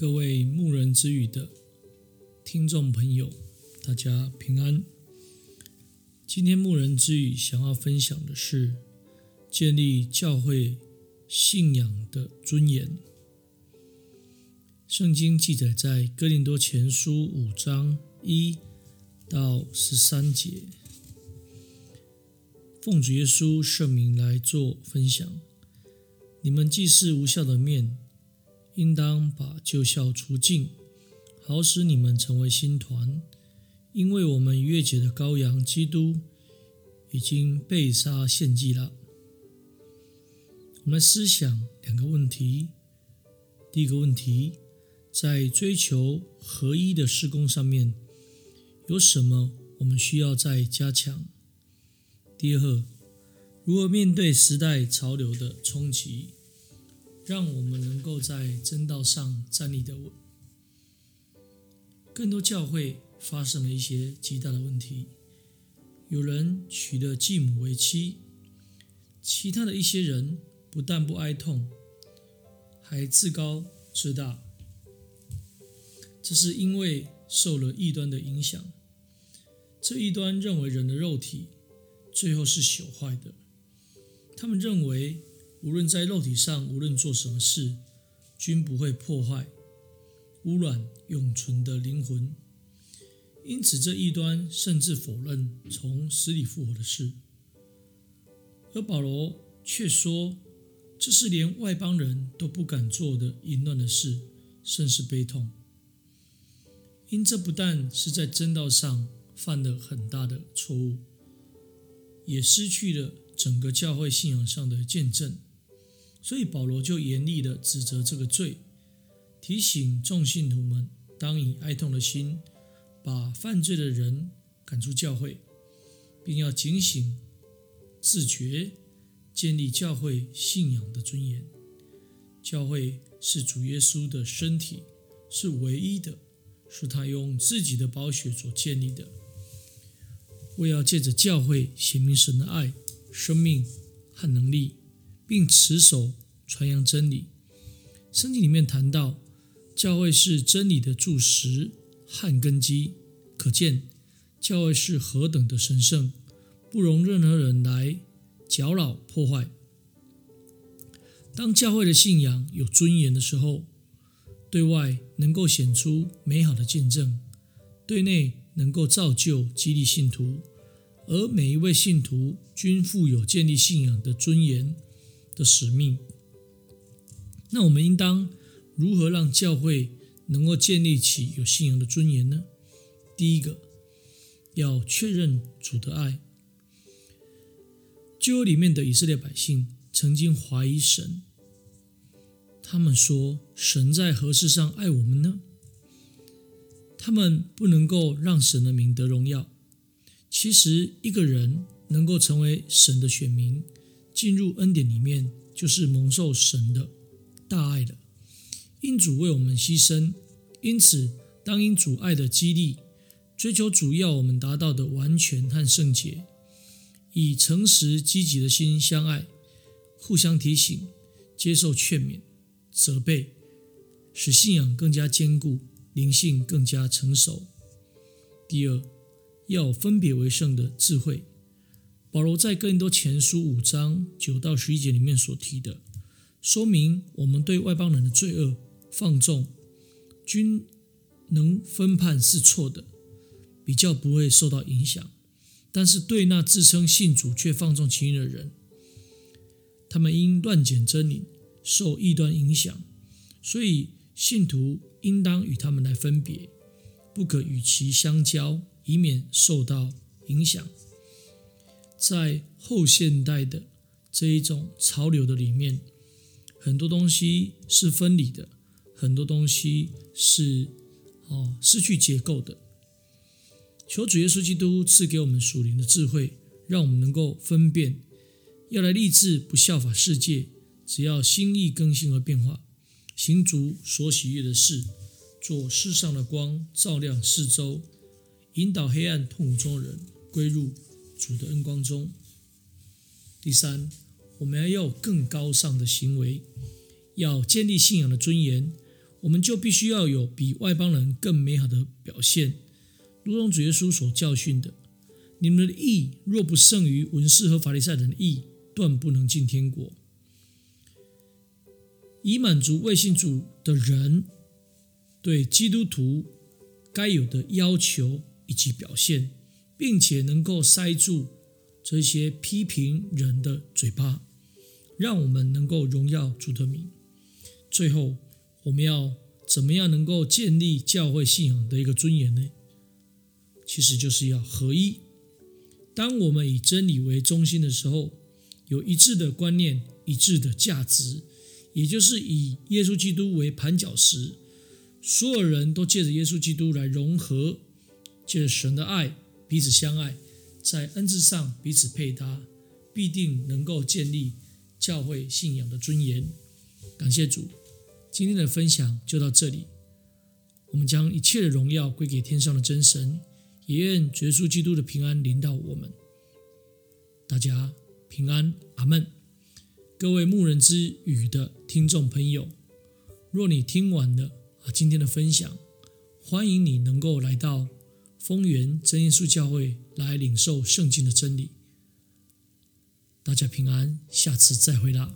各位牧人之语的听众朋友，大家平安。今天牧人之语想要分享的是建立教会信仰的尊严。圣经记载在哥林多前书五章一到十三节。奉主耶稣圣名来做分享。你们既是无效的面，应当把旧酵除尽，好使你们成为新团。因为我们逾越节的羔羊基督已经被杀献祭了。我们思想两个问题。第一个问题，在追求合一的施工上面，有什么我们需要再加强？第二，如何面对时代潮流的冲击，让我们能够在真道上站立得稳？更多教会发生了一些极大的问题，有人娶了继母为妻，其他的一些人不但不哀痛，还自高自大，这是因为受了异端的影响。这异端认为人的肉体。最后是朽坏的。他们认为，无论在肉体上，无论做什么事，均不会破坏、污染永存的灵魂。因此，这异端甚至否认从死里复活的事。而保罗却说，这是连外邦人都不敢做的淫乱的事，甚是悲痛。因这不但是在真道上犯了很大的错误。也失去了整个教会信仰上的见证，所以保罗就严厉的指责这个罪，提醒众信徒们当以哀痛的心把犯罪的人赶出教会，并要警醒自觉，建立教会信仰的尊严。教会是主耶稣的身体，是唯一的，是他用自己的宝血所建立的。为要借着教会显明神的爱、生命和能力，并持守传扬真理。圣经里面谈到，教会是真理的柱石和根基，可见教会是何等的神圣，不容任何人来搅扰破坏。当教会的信仰有尊严的时候，对外能够显出美好的见证，对内能够造就激励信徒。而每一位信徒均负有建立信仰的尊严的使命。那我们应当如何让教会能够建立起有信仰的尊严呢？第一个，要确认主的爱。旧约里面的以色列百姓曾经怀疑神，他们说：“神在何事上爱我们呢？”他们不能够让神的名得荣耀。其实，一个人能够成为神的选民，进入恩典里面，就是蒙受神的大爱了。因主为我们牺牲，因此当因主爱的激励，追求主要我们达到的完全和圣洁，以诚实积极的心相爱，互相提醒，接受劝勉、责备，使信仰更加坚固，灵性更加成熟。第二。要分别为圣的智慧，保罗在哥林多前书五章九到十一节里面所提的，说明我们对外邦人的罪恶放纵，均能分判是错的，比较不会受到影响。但是对那自称信主却放纵情欲的人，他们因乱简真理，受异端影响，所以信徒应当与他们来分别，不可与其相交。以免受到影响，在后现代的这一种潮流的里面，很多东西是分离的，很多东西是哦失去结构的。求主耶稣基督赐给我们属灵的智慧，让我们能够分辨，要来立志不效法世界，只要心意更新而变化，行主所喜悦的事，做世上的光，照亮四周。引导黑暗痛苦中的人归入主的恩光中。第三，我们要有更高尚的行为，要建立信仰的尊严。我们就必须要有比外邦人更美好的表现，如同主耶稣所教训的：“你们的义若不胜于文士和法利赛人的义，断不能进天国。”以满足未信主的人对基督徒该有的要求以及表现，并且能够塞住这些批评人的嘴巴，让我们能够荣耀主的名。最后，我们要怎么样能够建立教会信仰的一个尊严呢？其实就是要合一。当我们以真理为中心的时候，有一致的观念、一致的价值，也就是以耶稣基督为盘脚石，所有人都借着耶稣基督来融合，借着神的爱彼此相爱，在恩赐上彼此配搭，必定能够建立教会信仰的尊严。感谢主。今天的分享就到这里，我们将一切的荣耀归给天上的真神，也愿耶稣基督的平安临到我们。大家平安，阿门。各位牧人之语的听众朋友，若你听完了啊今天的分享，欢迎你能够来到丰源真耶稣教会来领受圣经的真理。大家平安，下次再会啦。